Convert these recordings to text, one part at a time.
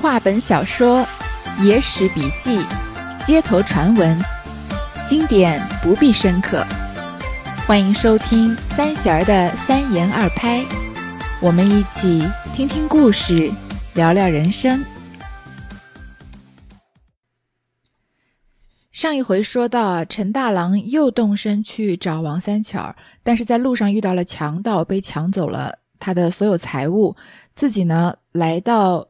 话本小说、野史笔记、街头传闻，经典不必深刻。欢迎收听三弦儿的三言二拍，我们一起听听故事，聊聊人生。上一回说到，陈大郎又动身去找王三巧儿，但是在路上遇到了强盗，被抢走了他的所有财物。自己呢，来到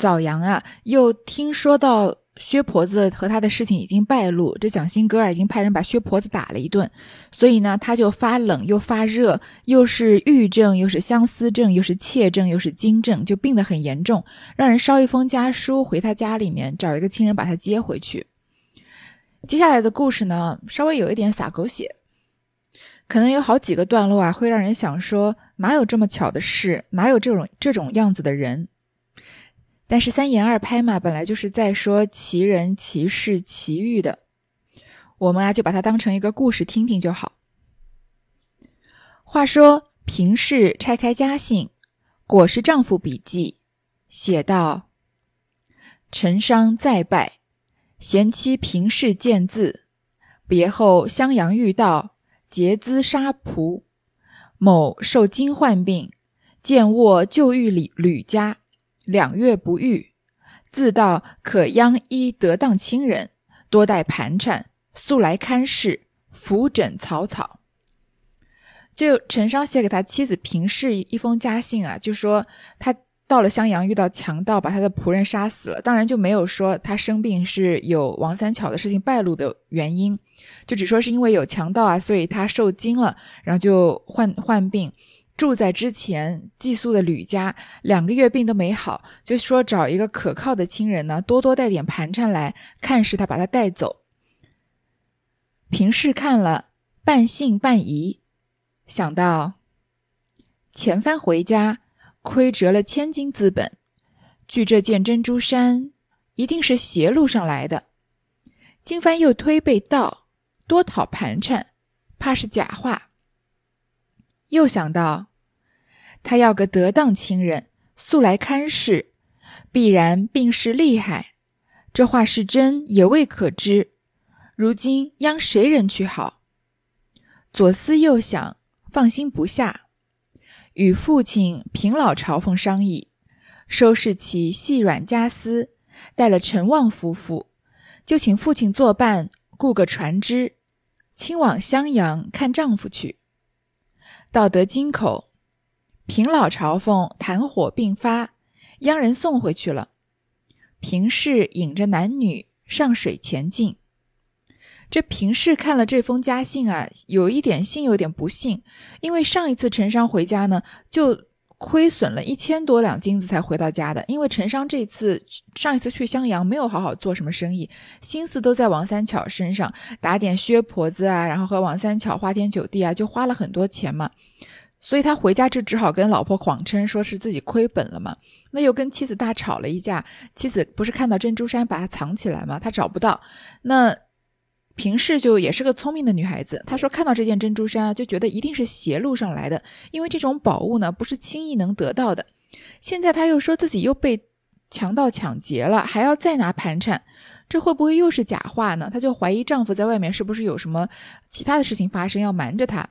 枣阳啊，又听说到。薛婆子和他的事情已经败露，这蒋新哥啊已经派人把薛婆子打了一顿，所以呢他就发冷又发热，又是郁症，又是相思症，又是怯症，又是惊症，就病得很严重，让人捎一封家书回他家里面，找一个亲人把他接回去。接下来的故事呢，稍微有一点洒狗血，可能有好几个段落啊，会让人想说哪有这么巧的事，哪有这种这种样子的人。但是三言二拍嘛，本来就是在说奇人奇事奇遇的，我们啊就把它当成一个故事听听就好。话说平氏拆开家信，果是丈夫笔记，写道：“陈商再拜，贤妻平氏见字，别后襄阳遇道，结资杀仆。某受惊患病，见卧旧狱里吕家。”两月不愈，自道可央医得当亲人，多带盘缠，速来看视，扶诊草草。就陈商写给他妻子平氏一封家信啊，就说他到了襄阳遇到强盗，把他的仆人杀死了。当然就没有说他生病是有王三巧的事情败露的原因，就只说是因为有强盗啊，所以他受惊了，然后就患患病。住在之前寄宿的吕家，两个月病都没好，就说找一个可靠的亲人呢，多多带点盘缠来看视他，把他带走。平氏看了，半信半疑，想到前番回家亏折了千金资本，据这件珍珠衫，一定是邪路上来的。今番又推被盗，多讨盘缠，怕是假话。又想到。他要个得当亲人，速来看事，必然病势厉害。这话是真，也未可知。如今央谁人去好？左思右想，放心不下，与父亲平老朝奉商议，收拾起细软家私，带了陈旺夫妇，就请父亲作伴，雇个船只，亲往襄阳看丈夫去。到得京口。平老朝奉，痰火并发，央人送回去了。平氏引着男女上水前进。这平氏看了这封家信啊，有一点信，有点不信，因为上一次陈商回家呢，就亏损了一千多两金子才回到家的。因为陈商这次上一次去襄阳，没有好好做什么生意，心思都在王三巧身上，打点薛婆子啊，然后和王三巧花天酒地啊，就花了很多钱嘛。所以他回家就只好跟老婆谎称说是自己亏本了嘛，那又跟妻子大吵了一架。妻子不是看到珍珠衫把它藏起来吗？他找不到。那平氏就也是个聪明的女孩子，她说看到这件珍珠衫啊，就觉得一定是邪路上来的，因为这种宝物呢不是轻易能得到的。现在她又说自己又被强盗抢劫了，还要再拿盘缠，这会不会又是假话呢？她就怀疑丈夫在外面是不是有什么其他的事情发生，要瞒着她。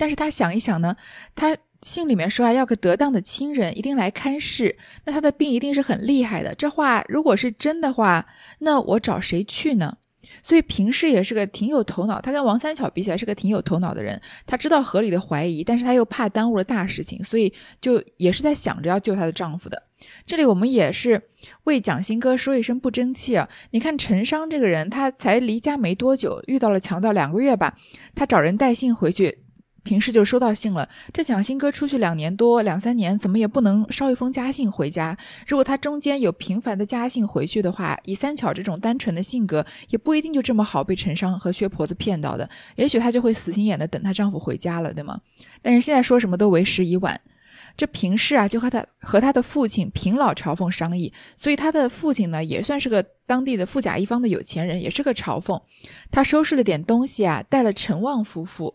但是他想一想呢，他信里面说啊，要个得当的亲人一定来看视，那他的病一定是很厉害的。这话如果是真的话，那我找谁去呢？所以平氏也是个挺有头脑，他跟王三巧比起来是个挺有头脑的人。他知道合理的怀疑，但是他又怕耽误了大事情，所以就也是在想着要救她的丈夫的。这里我们也是为蒋新哥说一声不争气啊！你看陈商这个人，他才离家没多久，遇到了强盗两个月吧，他找人带信回去。平时就收到信了，这蒋新哥出去两年多两三年，怎么也不能捎一封家信回家。如果他中间有频繁的家信回去的话，以三巧这种单纯的性格，也不一定就这么好被陈商和薛婆子骗到的。也许她就会死心眼的等她丈夫回家了，对吗？但是现在说什么都为时已晚。这平氏啊，就和他和他的父亲平老朝奉商议，所以他的父亲呢，也算是个当地的富甲一方的有钱人，也是个朝奉。他收拾了点东西啊，带了陈旺夫妇。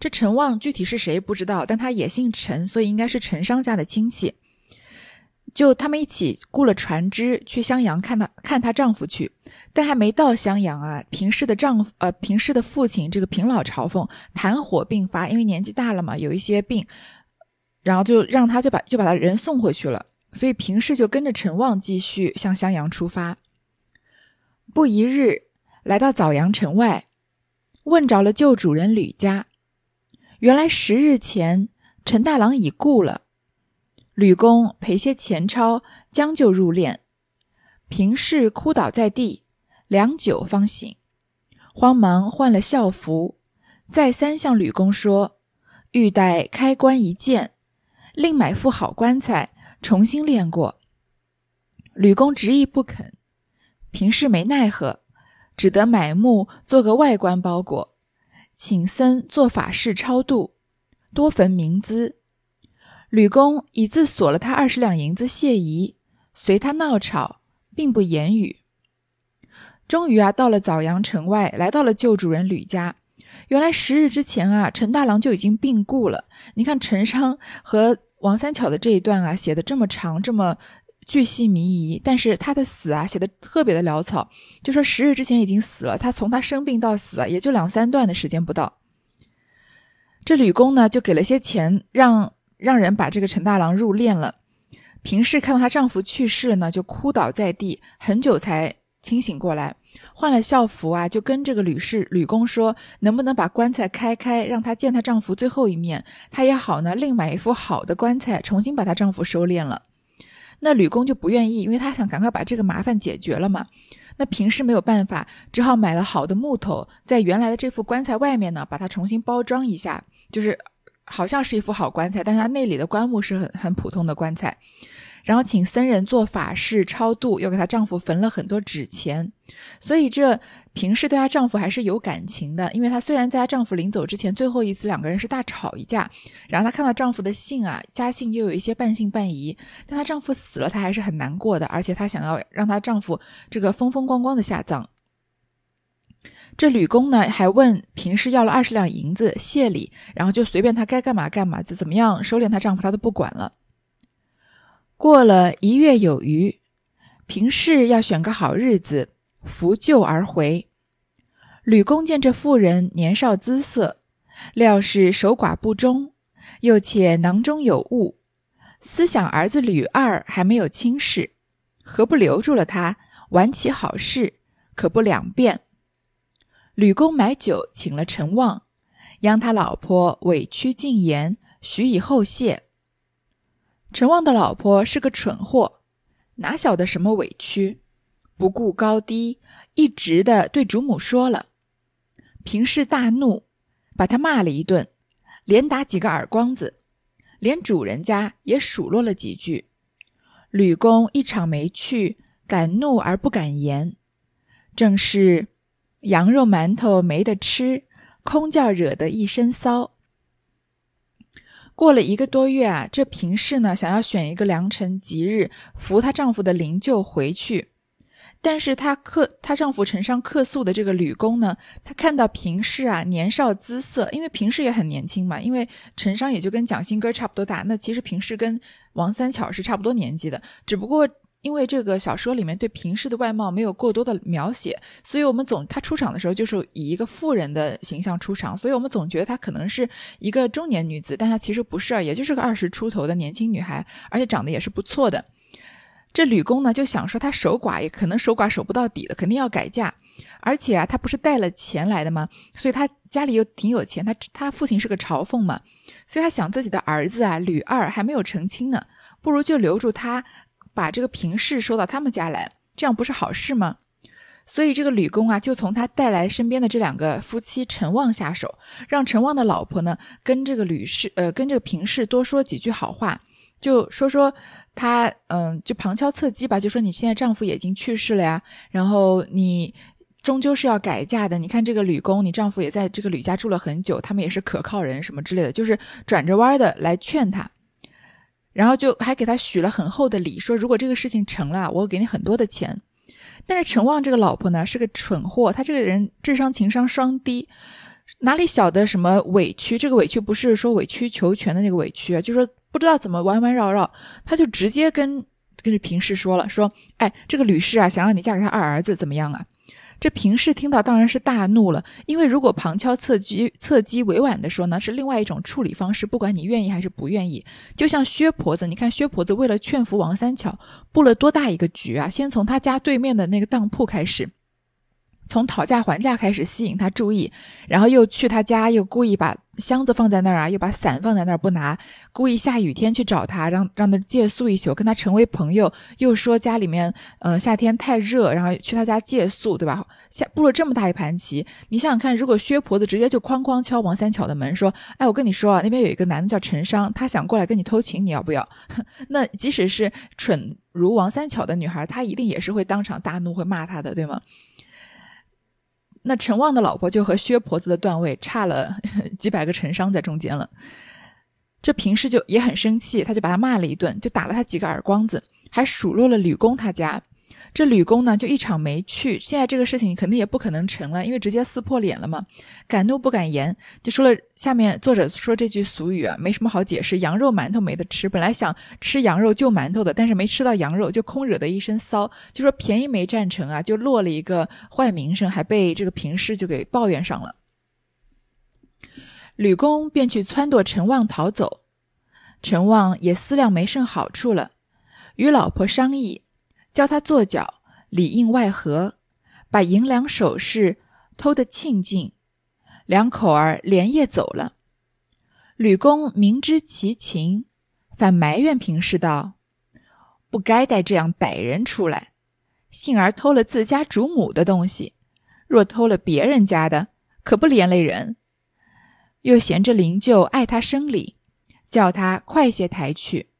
这陈旺具体是谁不知道，但他也姓陈，所以应该是陈商家的亲戚。就他们一起雇了船只去襄阳看她看她丈夫去，但还没到襄阳啊，平氏的丈夫呃平氏的父亲这个平老朝奉痰火并发，因为年纪大了嘛，有一些病，然后就让他就把就把他人送回去了，所以平氏就跟着陈旺继续向襄阳出发。不一日，来到枣阳城外，问着了旧主人吕家，原来十日前陈大郎已故了。吕公赔些钱钞，将就入殓。平氏哭倒在地，良久方醒，慌忙换了孝服，再三向吕公说：“欲待开棺一见，另买副好棺材，重新殓过。”吕公执意不肯，平氏没奈何，只得买木做个外棺包裹，请僧做法事超度，多焚冥资。吕公以自索了他二十两银子谢仪，随他闹吵，并不言语。终于啊，到了枣阳城外，来到了旧主人吕家。原来十日之前啊，陈大郎就已经病故了。你看陈商和王三巧的这一段啊，写的这么长，这么巨细靡遗，但是他的死啊，写的特别的潦草，就说十日之前已经死了。他从他生病到死啊，也就两三段的时间不到。这吕公呢，就给了些钱让。让人把这个陈大郎入殓了。平氏看到她丈夫去世了呢，就哭倒在地，很久才清醒过来。换了校服啊，就跟这个吕氏吕公说，能不能把棺材开开，让她见她丈夫最后一面。她也好呢，另买一副好的棺材，重新把她丈夫收殓了。那吕公就不愿意，因为他想赶快把这个麻烦解决了嘛。那平时没有办法，只好买了好的木头，在原来的这副棺材外面呢，把它重新包装一下，就是。好像是一副好棺材，但它内里的棺木是很很普通的棺材。然后请僧人做法事超度，又给她丈夫焚了很多纸钱。所以这平氏对她丈夫还是有感情的，因为她虽然在她丈夫临走之前最后一次两个人是大吵一架，然后她看到丈夫的信啊，家信又有一些半信半疑，但她丈夫死了，她还是很难过的，而且她想要让她丈夫这个风风光光的下葬。这吕公呢，还问平氏要了二十两银子谢礼，然后就随便她该干嘛干嘛，就怎么样收敛她丈夫，她都不管了。过了一月有余，平氏要选个好日子扶柩而回。吕公见这妇人年少姿色，料是守寡不忠，又且囊中有物，思想儿子吕二还没有亲事，何不留住了他，玩起好事，可不两便？吕公买酒请了陈旺，央他老婆委屈进言，许以后谢。陈旺的老婆是个蠢货，哪晓得什么委屈，不顾高低，一直的对主母说了。平氏大怒，把他骂了一顿，连打几个耳光子，连主人家也数落了几句。吕公一场没去，敢怒而不敢言，正是。羊肉馒头没得吃，空叫惹得一身骚。过了一个多月啊，这平氏呢想要选一个良辰吉日扶她丈夫的灵柩回去，但是她客她丈夫陈商客宿的这个吕公呢，他看到平氏啊年少姿色，因为平氏也很年轻嘛，因为陈商也就跟蒋兴哥差不多大，那其实平氏跟王三巧是差不多年纪的，只不过。因为这个小说里面对平氏的外貌没有过多的描写，所以我们总她出场的时候就是以一个妇人的形象出场，所以我们总觉得她可能是一个中年女子，但她其实不是，也就是个二十出头的年轻女孩，而且长得也是不错的。这吕公呢就想说，她守寡也可能守寡守不到底的，肯定要改嫁，而且啊，她不是带了钱来的吗？所以她家里又挺有钱，她她父亲是个朝奉嘛，所以她想自己的儿子啊吕二还没有成亲呢，不如就留住他。把这个平氏收到他们家来，这样不是好事吗？所以这个吕公啊，就从他带来身边的这两个夫妻陈旺下手，让陈旺的老婆呢跟这个吕氏，呃，跟这个平氏多说几句好话，就说说他，嗯，就旁敲侧击吧，就说你现在丈夫已经去世了呀，然后你终究是要改嫁的。你看这个吕公，你丈夫也在这个吕家住了很久，他们也是可靠人，什么之类的，就是转着弯的来劝他。然后就还给他许了很厚的礼，说如果这个事情成了，我给你很多的钱。但是陈旺这个老婆呢是个蠢货，他这个人智商情商双低，哪里晓得什么委屈？这个委屈不是说委曲求全的那个委屈啊，就说不知道怎么弯弯绕绕，他就直接跟跟着平氏说了，说，哎，这个吕氏啊，想让你嫁给他二儿子，怎么样啊？这平氏听到当然是大怒了，因为如果旁敲侧击、侧击委婉的说呢，是另外一种处理方式，不管你愿意还是不愿意。就像薛婆子，你看薛婆子为了劝服王三巧，布了多大一个局啊！先从他家对面的那个当铺开始。从讨价还价开始吸引他注意，然后又去他家，又故意把箱子放在那儿啊，又把伞放在那儿不拿，故意下雨天去找他，让让他借宿一宿，跟他成为朋友，又说家里面呃夏天太热，然后去他家借宿，对吧？下布了这么大一盘棋，你想想看，如果薛婆子直接就哐哐敲王三巧的门，说，哎，我跟你说啊，那边有一个男的叫陈商，他想过来跟你偷情，你要不要？那即使是蠢如王三巧的女孩，她一定也是会当场大怒，会骂他的，对吗？那陈旺的老婆就和薛婆子的段位差了 几百个陈商在中间了，这平时就也很生气，他就把他骂了一顿，就打了他几个耳光子，还数落了吕公他家。这吕公呢，就一场没去。现在这个事情肯定也不可能成了，因为直接撕破脸了嘛。敢怒不敢言，就说了下面作者说这句俗语啊，没什么好解释。羊肉馒头没得吃，本来想吃羊肉就馒头的，但是没吃到羊肉，就空惹得一身骚。就说便宜没占成啊，就落了一个坏名声，还被这个平氏就给抱怨上了。吕公便去撺掇陈旺逃走，陈旺也思量没甚好处了，与老婆商议。教他做脚，里应外合，把银两首饰偷得沁尽，两口儿连夜走了。吕公明知其情，反埋怨平氏道：“不该带这样歹人出来，幸而偷了自家主母的东西，若偷了别人家的，可不连累人。”又嫌着灵柩爱他生理，叫他快些抬去。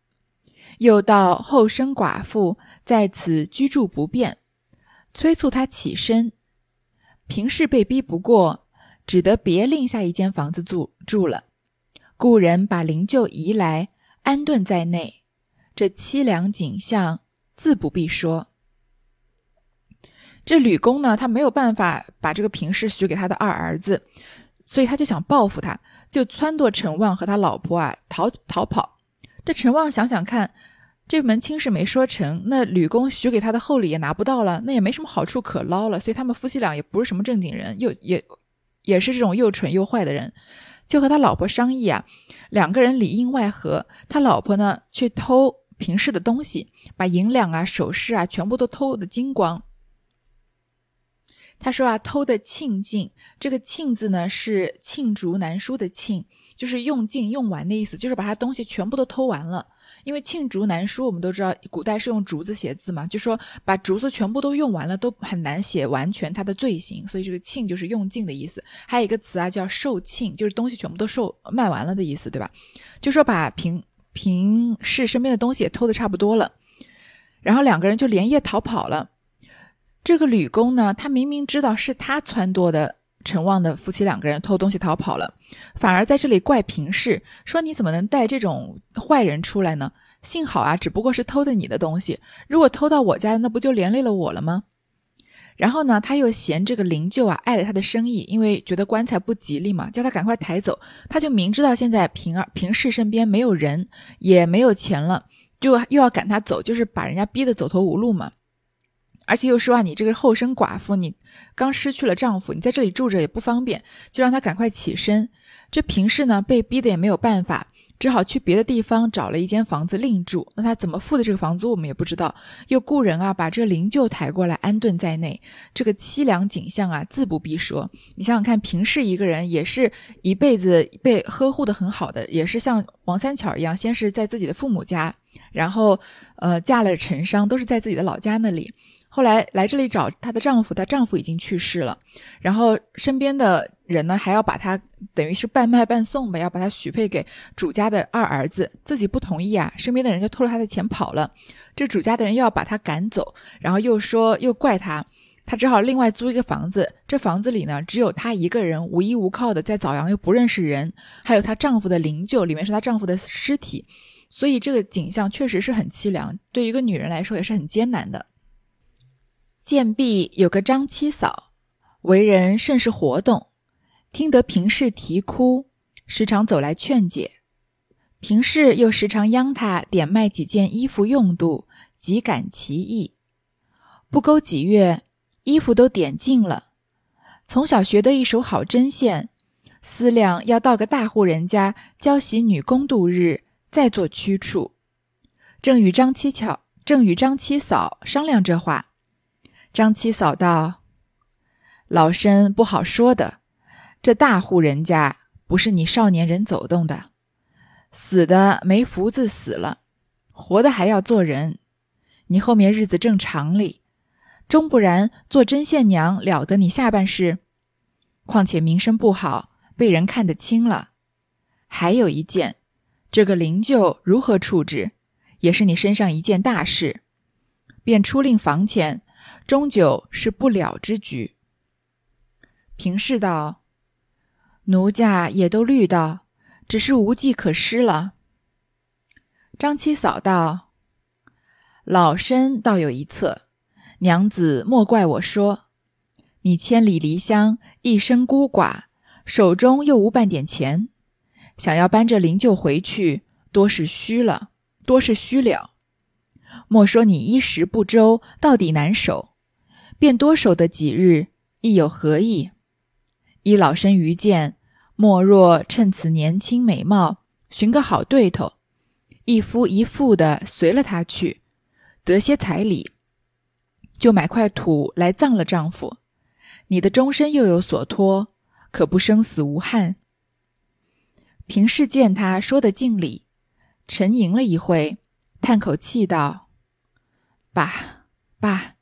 又到后生寡妇。在此居住不便，催促他起身。平氏被逼不过，只得别另下一间房子住住了。故人把灵柩移来，安顿在内。这凄凉景象，自不必说。这吕公呢，他没有办法把这个平氏许给他的二儿子，所以他就想报复他，就撺掇陈旺和他老婆啊逃逃跑。这陈旺想想看。这门亲事没说成，那吕公许给他的厚礼也拿不到了，那也没什么好处可捞了，所以他们夫妻俩也不是什么正经人，又也也是这种又蠢又坏的人，就和他老婆商议啊，两个人里应外合，他老婆呢去偷平氏的东西，把银两啊、首饰啊全部都偷的精光。他说啊，偷的罄尽，这个罄字呢是罄竹难书的罄，就是用尽用完的意思，就是把他东西全部都偷完了。因为罄竹难书，我们都知道古代是用竹子写字嘛，就说把竹子全部都用完了，都很难写完全他的罪行，所以这个罄就是用尽的意思。还有一个词啊，叫售罄，就是东西全部都售卖完了的意思，对吧？就说把平平氏身边的东西也偷的差不多了，然后两个人就连夜逃跑了。这个吕公呢，他明明知道是他撺掇的。陈旺的夫妻两个人偷东西逃跑了，反而在这里怪平氏，说你怎么能带这种坏人出来呢？幸好啊，只不过是偷的你的东西，如果偷到我家，那不就连累了我了吗？然后呢，他又嫌这个灵柩啊碍了他的生意，因为觉得棺材不吉利嘛，叫他赶快抬走。他就明知道现在平儿平氏身边没有人，也没有钱了，就又要赶他走，就是把人家逼得走投无路嘛。而且又说啊，你这个后生寡妇，你刚失去了丈夫，你在这里住着也不方便，就让他赶快起身。这平氏呢，被逼的也没有办法，只好去别的地方找了一间房子另住。那他怎么付的这个房租，我们也不知道。又雇人啊，把这灵柩抬过来安顿在内。这个凄凉景象啊，自不必说。你想想看，平氏一个人也是一辈子被呵护的很好的，也是像王三巧一样，先是在自己的父母家，然后呃嫁了陈商，都是在自己的老家那里。后来来这里找她的丈夫，她丈夫已经去世了，然后身边的人呢还要把她等于是半卖半送吧，要把她许配给主家的二儿子，自己不同意啊，身边的人就偷了她的钱跑了，这主家的人又要把她赶走，然后又说又怪她，她只好另外租一个房子，这房子里呢只有她一个人无依无靠的在枣阳又不认识人，还有她丈夫的灵柩，里面是她丈夫的尸体，所以这个景象确实是很凄凉，对于一个女人来说也是很艰难的。贱婢有个张七嫂，为人甚是活动。听得平氏啼哭，时常走来劝解。平氏又时常央他点卖几件衣服用度，极感其意。不够几月，衣服都点尽了。从小学得一手好针线，思量要到个大户人家教习女工度日，再做屈处。正与张七巧，正与张七嫂商量这话。张七嫂道：“老身不好说的，这大户人家不是你少年人走动的，死的没福子死了，活的还要做人。你后面日子正常里。”终不然，做针线娘了得你下半世。况且名声不好，被人看得清了。还有一件，这个灵柩如何处置，也是你身上一件大事。便出令房前，终究是不了之举。平氏道：“奴家也都虑到，只是无计可施了。”张七嫂道：“老身倒有一策。”娘子莫怪我说，你千里离乡，一生孤寡，手中又无半点钱，想要搬着灵柩回去，多是虚了，多是虚了。莫说你衣食不周，到底难守，便多守的几日，亦有何意？依老身愚见，莫若趁此年轻美貌，寻个好对头，一夫一妇的随了他去，得些彩礼。就买块土来葬了丈夫，你的终身又有所托，可不生死无憾。平氏见他说的敬礼，沉吟了一会，叹口气道：“罢罢，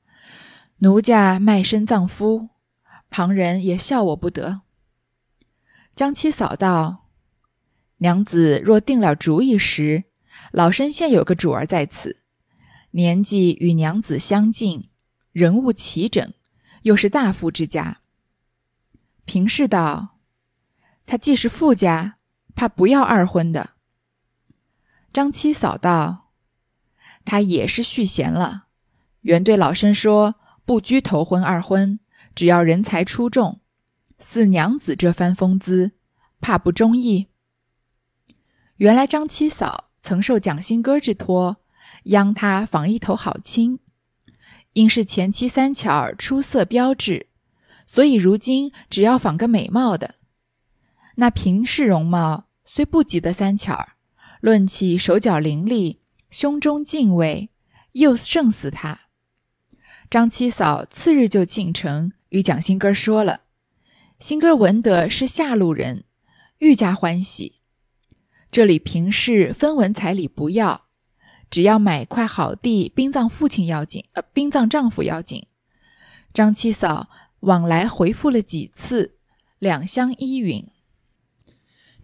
奴家卖身葬夫，旁人也笑我不得。”张七嫂道：“娘子若定了主意时，老身现有个主儿在此，年纪与娘子相近。”人物齐整，又是大富之家。平氏道：“他既是富家，怕不要二婚的。”张七嫂道：“他也是续弦了，原对老身说，不拘头婚二婚，只要人才出众。似娘子这番风姿，怕不中意。”原来张七嫂曾受蒋新歌之托，央他访一头好亲。因是前妻三巧儿出色标致，所以如今只要访个美貌的。那平氏容貌虽不及得三巧儿，论起手脚伶俐、胸中敬畏，又胜似他。张七嫂次日就进城与蒋新根说了，新根闻得是下路人，愈加欢喜。这里平氏分文彩礼不要。只要买块好地，殡葬父亲要紧，呃，殡葬丈夫要紧。张七嫂往来回复了几次，两相依允。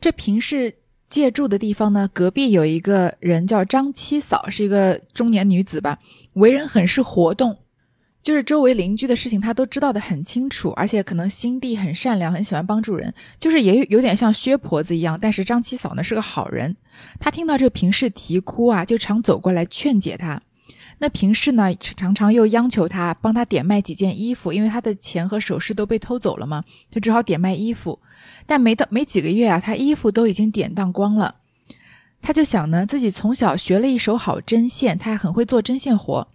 这平氏借住的地方呢，隔壁有一个人叫张七嫂，是一个中年女子吧，为人很是活动。就是周围邻居的事情，他都知道的很清楚，而且可能心地很善良，很喜欢帮助人，就是也有点像薛婆子一样。但是张七嫂呢是个好人，她听到这个平氏啼哭啊，就常走过来劝解她。那平氏呢常常又央求她帮她点卖几件衣服，因为她的钱和首饰都被偷走了嘛，就只好点卖衣服。但没到没几个月啊，她衣服都已经典当光了。她就想呢，自己从小学了一手好针线，她还很会做针线活。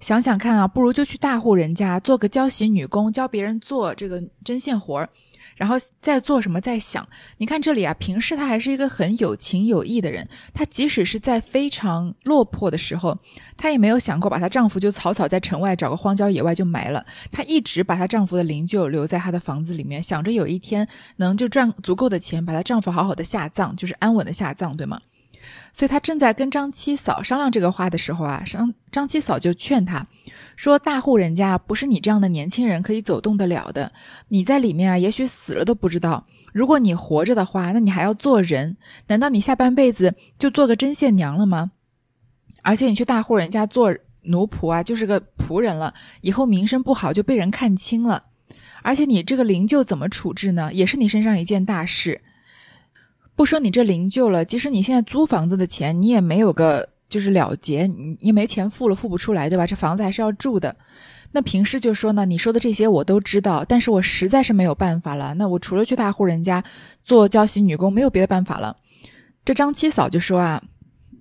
想想看啊，不如就去大户人家做个教习女工，教别人做这个针线活儿，然后再做什么再想。你看这里啊，平时她还是一个很有情有义的人。她即使是在非常落魄的时候，她也没有想过把她丈夫就草草在城外找个荒郊野外就埋了。她一直把她丈夫的灵柩留在她的房子里面，想着有一天能就赚足够的钱，把她丈夫好好的下葬，就是安稳的下葬，对吗？所以他正在跟张七嫂商量这个话的时候啊，张张七嫂就劝他说：“大户人家不是你这样的年轻人可以走动得了的。你在里面啊，也许死了都不知道。如果你活着的话，那你还要做人？难道你下半辈子就做个针线娘了吗？而且你去大户人家做奴仆啊，就是个仆人了，以后名声不好就被人看清了。而且你这个灵柩怎么处置呢？也是你身上一件大事。”不说你这灵柩了，即使你现在租房子的钱，你也没有个就是了结，你你没钱付了，付不出来，对吧？这房子还是要住的。那平时就说呢，你说的这些我都知道，但是我实在是没有办法了。那我除了去大户人家做教习女工，没有别的办法了。这张七嫂就说啊，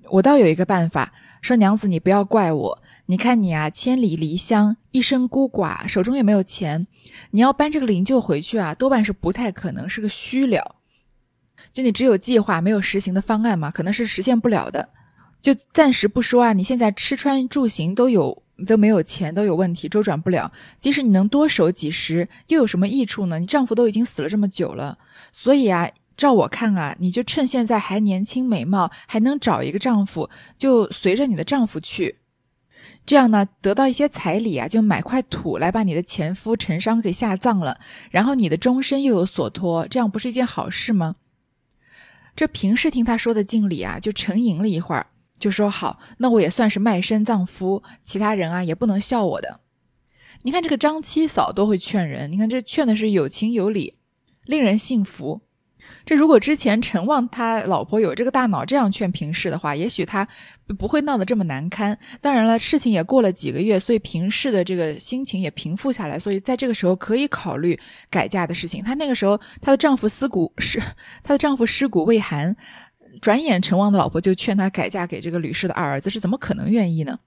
我倒有一个办法，说娘子你不要怪我，你看你啊，千里离乡，一生孤寡，手中也没有钱，你要搬这个灵柩回去啊，多半是不太可能，是个虚了。就你只有计划，没有实行的方案嘛，可能是实现不了的。就暂时不说啊，你现在吃穿住行都有都没有钱，都有问题，周转不了。即使你能多守几时，又有什么益处呢？你丈夫都已经死了这么久了，所以啊，照我看啊，你就趁现在还年轻美貌，还能找一个丈夫，就随着你的丈夫去，这样呢，得到一些彩礼啊，就买块土来把你的前夫陈商给下葬了，然后你的终身又有所托，这样不是一件好事吗？这平氏听他说的敬礼啊，就沉吟了一会儿。就说好，那我也算是卖身葬夫，其他人啊也不能笑我的。你看这个张七嫂多会劝人，你看这劝的是有情有理，令人信服。这如果之前陈旺他老婆有这个大脑这样劝平氏的话，也许他不会闹得这么难堪。当然了，事情也过了几个月，所以平氏的这个心情也平复下来，所以在这个时候可以考虑改嫁的事情。她那个时候，她的丈夫尸骨是她的丈夫尸骨未寒。转眼，陈旺的老婆就劝他改嫁给这个吕氏的二儿子，是怎么可能愿意呢？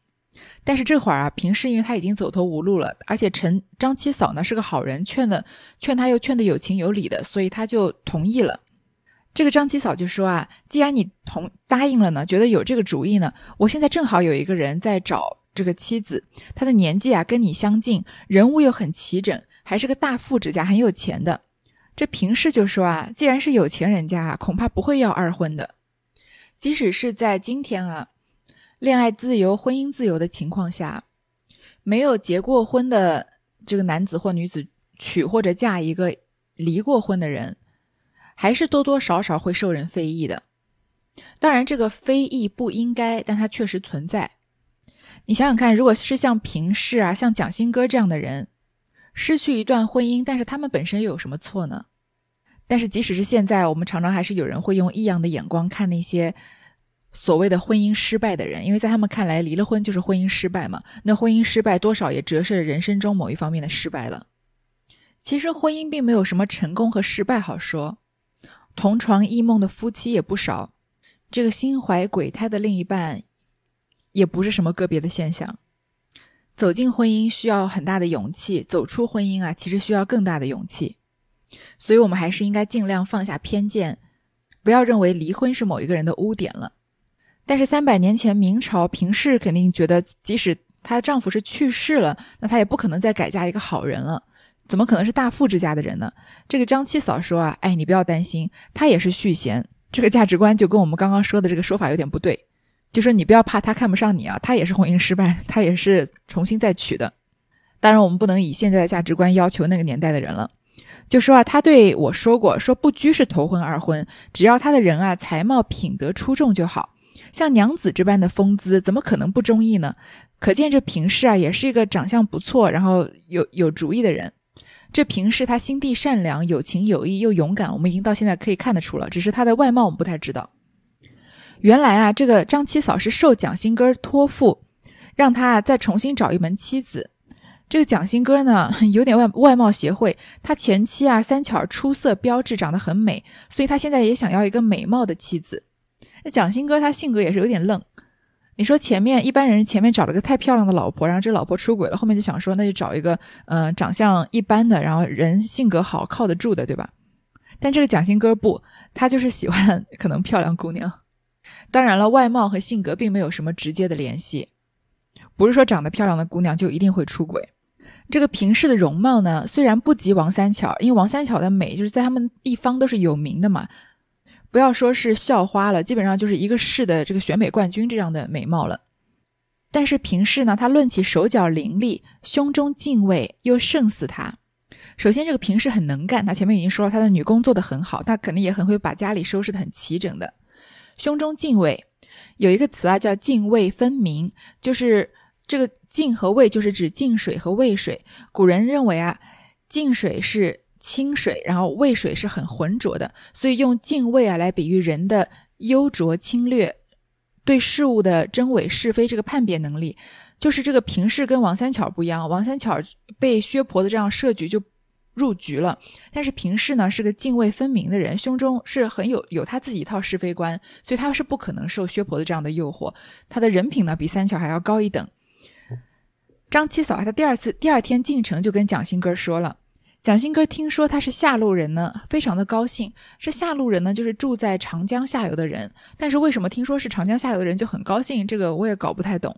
但是这会儿啊，平氏因为他已经走投无路了，而且陈张七嫂呢是个好人，劝的劝他又劝的有情有理的，所以他就同意了。这个张七嫂就说啊，既然你同答应了呢，觉得有这个主意呢，我现在正好有一个人在找这个妻子，他的年纪啊跟你相近，人物又很齐整，还是个大富之家，很有钱的。这平氏就说啊，既然是有钱人家，恐怕不会要二婚的。即使是在今天啊，恋爱自由、婚姻自由的情况下，没有结过婚的这个男子或女子娶或者嫁一个离过婚的人，还是多多少少会受人非议的。当然，这个非议不应该，但它确实存在。你想想看，如果是像平氏啊、像蒋新歌这样的人，失去一段婚姻，但是他们本身又有什么错呢？但是，即使是现在，我们常常还是有人会用异样的眼光看那些所谓的婚姻失败的人，因为在他们看来，离了婚就是婚姻失败嘛。那婚姻失败多少也折射人生中某一方面的失败了。其实，婚姻并没有什么成功和失败好说，同床异梦的夫妻也不少，这个心怀鬼胎的另一半也不是什么个别的现象。走进婚姻需要很大的勇气，走出婚姻啊，其实需要更大的勇气。所以，我们还是应该尽量放下偏见，不要认为离婚是某一个人的污点了。但是，三百年前明朝平氏肯定觉得，即使她的丈夫是去世了，那她也不可能再改嫁一个好人了。怎么可能是大富之家的人呢？这个张七嫂说啊，哎，你不要担心，她也是续弦。这个价值观就跟我们刚刚说的这个说法有点不对。就说你不要怕他看不上你啊，他也是婚姻失败，他也是重新再娶的。当然，我们不能以现在的价值观要求那个年代的人了。就说啊，他对我说过，说不拘是头婚二婚，只要他的人啊才貌品德出众就好，像娘子这般的风姿，怎么可能不中意呢？可见这平氏啊，也是一个长相不错，然后有有主意的人。这平氏他心地善良，有情有义，又勇敢，我们已经到现在可以看得出了。只是他的外貌我们不太知道。原来啊，这个张七嫂是受蒋新哥托付，让他再重新找一门妻子。这个蒋新哥呢，有点外外貌协会。他前妻啊，三巧出色标致，长得很美，所以他现在也想要一个美貌的妻子。那蒋新哥他性格也是有点愣。你说前面一般人前面找了个太漂亮的老婆，然后这老婆出轨了，后面就想说那就找一个呃长相一般的，然后人性格好靠得住的，对吧？但这个蒋新哥不，他就是喜欢可能漂亮姑娘。当然了，外貌和性格并没有什么直接的联系，不是说长得漂亮的姑娘就一定会出轨。这个平氏的容貌呢，虽然不及王三巧，因为王三巧的美就是在他们一方都是有名的嘛，不要说是校花了，基本上就是一个市的这个选美冠军这样的美貌了。但是平氏呢，她论起手脚伶俐，胸中敬畏又胜似她。首先，这个平氏很能干，她前面已经说了，她的女工做得很好，她肯定也很会把家里收拾得很齐整的。胸中敬畏有一个词啊，叫敬畏分明，就是这个。敬和畏就是指泾水和渭水。古人认为啊，泾水是清水，然后渭水是很浑浊的，所以用泾渭啊来比喻人的幽浊清略，对事物的真伪是非这个判别能力。就是这个平氏跟王三巧不一样，王三巧被薛婆子这样设局就入局了，但是平氏呢是个泾渭分明的人，胸中是很有有他自己一套是非观，所以他是不可能受薛婆子这样的诱惑。他的人品呢比三巧还要高一等。张七嫂她第二次第二天进城就跟蒋新哥说了。蒋新哥听说他是下路人呢，非常的高兴。这下路人呢，就是住在长江下游的人。但是为什么听说是长江下游的人就很高兴？这个我也搞不太懂。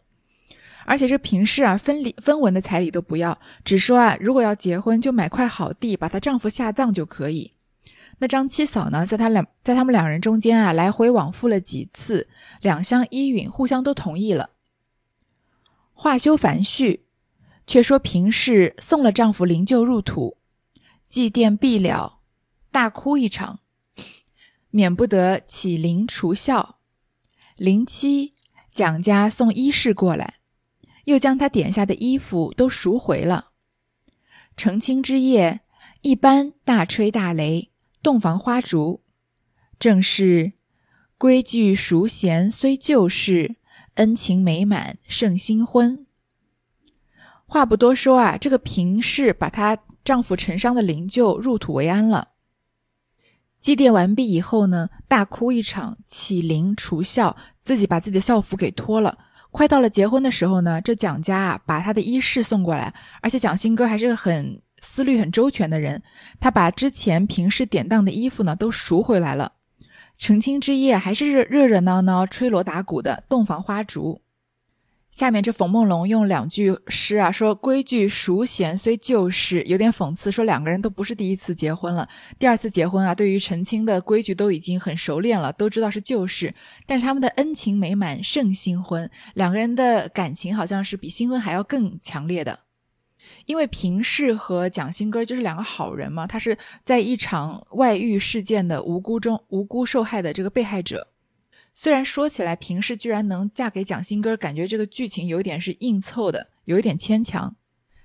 而且这平氏啊，分礼分文的彩礼都不要，只说啊，如果要结婚，就买块好地，把她丈夫下葬就可以。那张七嫂呢，在他两在他们两人中间啊，来回往复了几次，两相依允，互相都同意了。话休繁叙，却说平氏送了丈夫灵柩入土。祭奠毕了，大哭一场，免不得起灵除孝。临期，蒋家送衣饰过来，又将他点下的衣服都赎回了。成亲之夜，一般大吹大擂，洞房花烛，正是规矩熟贤虽旧事，恩情美满胜新婚。话不多说啊，这个平氏把他。丈夫陈商的灵柩入土为安了。祭奠完毕以后呢，大哭一场，起灵除孝，自己把自己的孝服给脱了。快到了结婚的时候呢，这蒋家啊，把他的衣饰送过来，而且蒋新哥还是个很思虑很周全的人，他把之前平时典当的衣服呢都赎回来了。成亲之夜还是热热热闹闹，吹锣打鼓的，洞房花烛。下面这冯梦龙用两句诗啊，说规矩熟娴虽旧事，有点讽刺，说两个人都不是第一次结婚了，第二次结婚啊，对于成亲的规矩都已经很熟练了，都知道是旧事，但是他们的恩情美满胜新婚，两个人的感情好像是比新婚还要更强烈的，因为平氏和蒋新歌就是两个好人嘛，他是在一场外遇事件的无辜中无辜受害的这个被害者。虽然说起来，平氏居然能嫁给蒋新哥，感觉这个剧情有点是硬凑的，有一点牵强。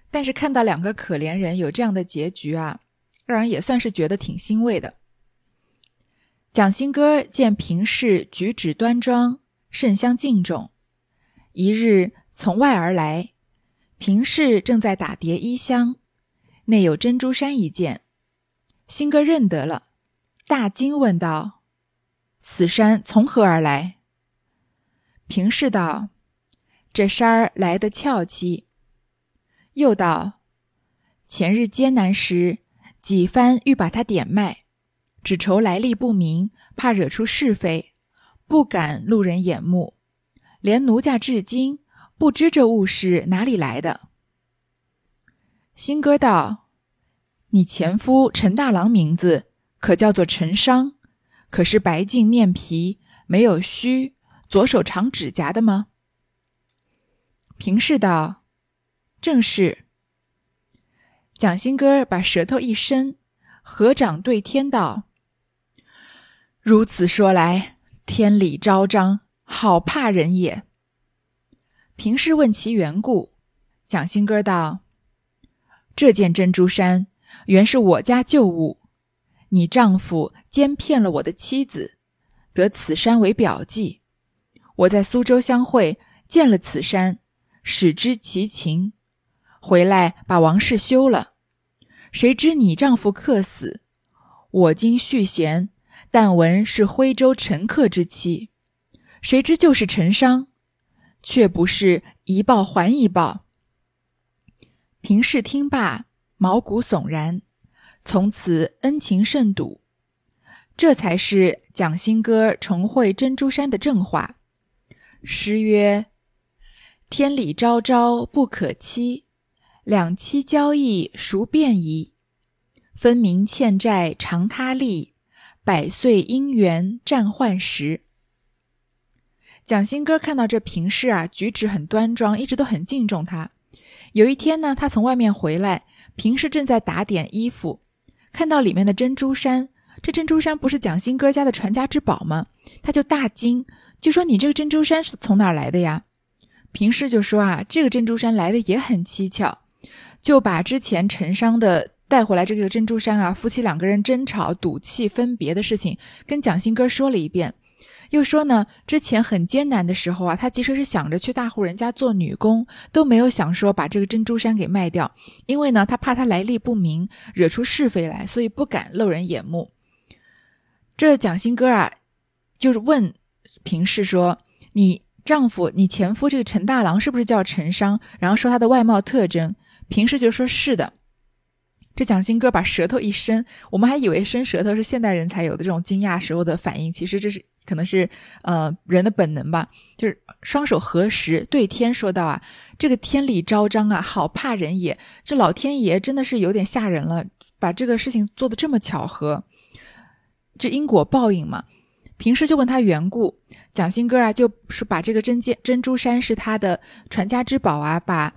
但是看到两个可怜人有这样的结局啊，让人也算是觉得挺欣慰的。蒋新哥见平氏举止端庄，甚相敬重。一日从外而来，平氏正在打叠衣箱，内有珍珠衫一件。新哥认得了，大惊问道。此山从何而来？平氏道：“这山儿来的俏气。”又道：“前日艰难时，几番欲把它点卖，只愁来历不明，怕惹出是非，不敢路人眼目，连奴家至今不知这物是哪里来的。”新哥道：“你前夫陈大郎名字可叫做陈商？”可是白净面皮，没有须，左手长指甲的吗？平氏道：“正是。”蒋新哥把舌头一伸，合掌对天道：“如此说来，天理昭彰，好怕人也。”平氏问其缘故，蒋新哥道：“这件珍珠衫原是我家旧物。”你丈夫奸骗了我的妻子，得此山为表记。我在苏州相会，见了此山，始知其情。回来把王氏休了，谁知你丈夫客死。我今续弦，但闻是徽州陈客之妻，谁知就是陈商，却不是一报还一报。平氏听罢，毛骨悚然。从此恩情甚笃，这才是蒋新歌重会珍珠山的正话。诗曰：“天理昭昭不可欺，两妻交易孰便宜？分明欠债偿他利，百岁姻缘暂换时。”蒋新歌看到这平氏啊，举止很端庄，一直都很敬重他。有一天呢，他从外面回来，平氏正在打点衣服。看到里面的珍珠衫，这珍珠衫不是蒋新哥家的传家之宝吗？他就大惊，就说：“你这个珍珠衫是从哪儿来的呀？”平氏就说：“啊，这个珍珠衫来的也很蹊跷，就把之前陈商的带回来这个珍珠衫啊，夫妻两个人争吵、赌气、分别的事情，跟蒋新哥说了一遍。”又说呢，之前很艰难的时候啊，他其实是想着去大户人家做女工，都没有想说把这个珍珠衫给卖掉，因为呢，他怕他来历不明，惹出是非来，所以不敢露人眼目。这蒋新哥啊，就是问平氏说：“你丈夫，你前夫这个陈大郎是不是叫陈商？然后说他的外貌特征，平氏就说是的。这蒋新哥把舌头一伸，我们还以为伸舌头是现代人才有的这种惊讶时候的反应，其实这是可能是呃人的本能吧。就是双手合十，对天说道啊，这个天理昭彰啊，好怕人也。这老天爷真的是有点吓人了，把这个事情做的这么巧合，这因果报应嘛。平时就问他缘故，蒋新哥啊就是把这个珍剑珍珠山是他的传家之宝啊，把。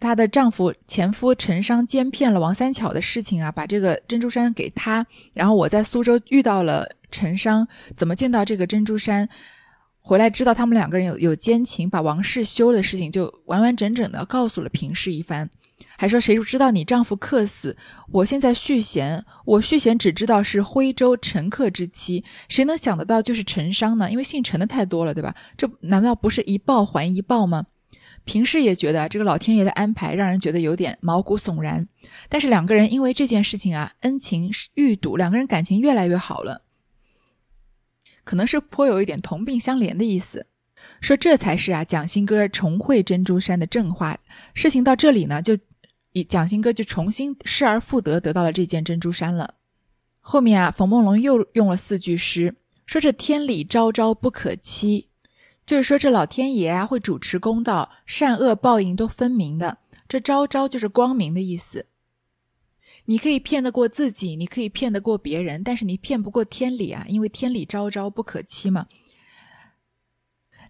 她的丈夫前夫陈商奸骗了王三巧的事情啊，把这个珍珠山给他。然后我在苏州遇到了陈商，怎么见到这个珍珠山？回来知道他们两个人有有奸情，把王氏休的事情就完完整整的告诉了平氏一番，还说谁知道你丈夫客死？我现在续弦，我续弦只知道是徽州陈客之妻，谁能想得到就是陈商呢？因为姓陈的太多了，对吧？这难道不是一报还一报吗？平时也觉得这个老天爷的安排让人觉得有点毛骨悚然，但是两个人因为这件事情啊，恩情愈笃，两个人感情越来越好了，可能是颇有一点同病相怜的意思。说这才是啊，蒋新哥重会珍珠山的正话。事情到这里呢，就以蒋新哥就重新失而复得，得到了这件珍珠衫了。后面啊，冯梦龙又用了四句诗，说这天理昭昭不可欺。就是说，这老天爷啊会主持公道，善恶报应都分明的。这昭昭就是光明的意思。你可以骗得过自己，你可以骗得过别人，但是你骗不过天理啊，因为天理昭昭不可欺嘛。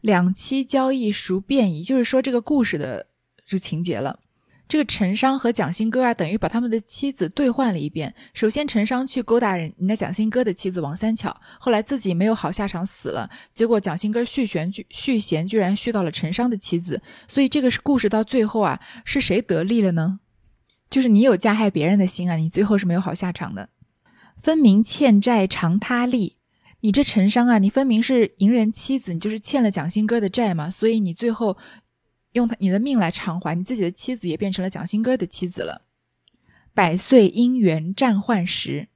两妻交易孰便宜？就是说这个故事的这情节了。这个陈商和蒋新哥啊，等于把他们的妻子兑换了一遍。首先，陈商去勾搭人人家蒋新哥的妻子王三巧，后来自己没有好下场死了。结果蒋新哥续弦续弦，居然续到了陈商的妻子。所以这个是故事到最后啊，是谁得利了呢？就是你有加害别人的心啊，你最后是没有好下场的。分明欠债偿他利，你这陈商啊，你分明是淫人妻子，你就是欠了蒋新哥的债嘛，所以你最后。用他你的命来偿还，你自己的妻子也变成了蒋新哥的妻子了。百岁姻缘暂换时，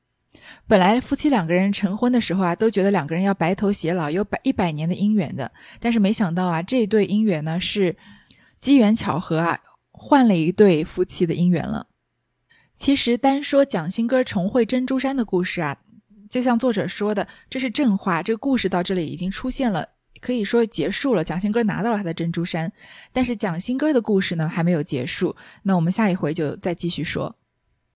本来夫妻两个人成婚的时候啊，都觉得两个人要白头偕老，有百一百年的姻缘的。但是没想到啊，这对姻缘呢是机缘巧合啊，换了一对夫妻的姻缘了。其实单说蒋新哥重会珍珠山的故事啊，就像作者说的，这是正话，这个故事到这里已经出现了。可以说结束了，蒋兴哥拿到了他的珍珠衫，但是蒋兴哥的故事呢还没有结束，那我们下一回就再继续说。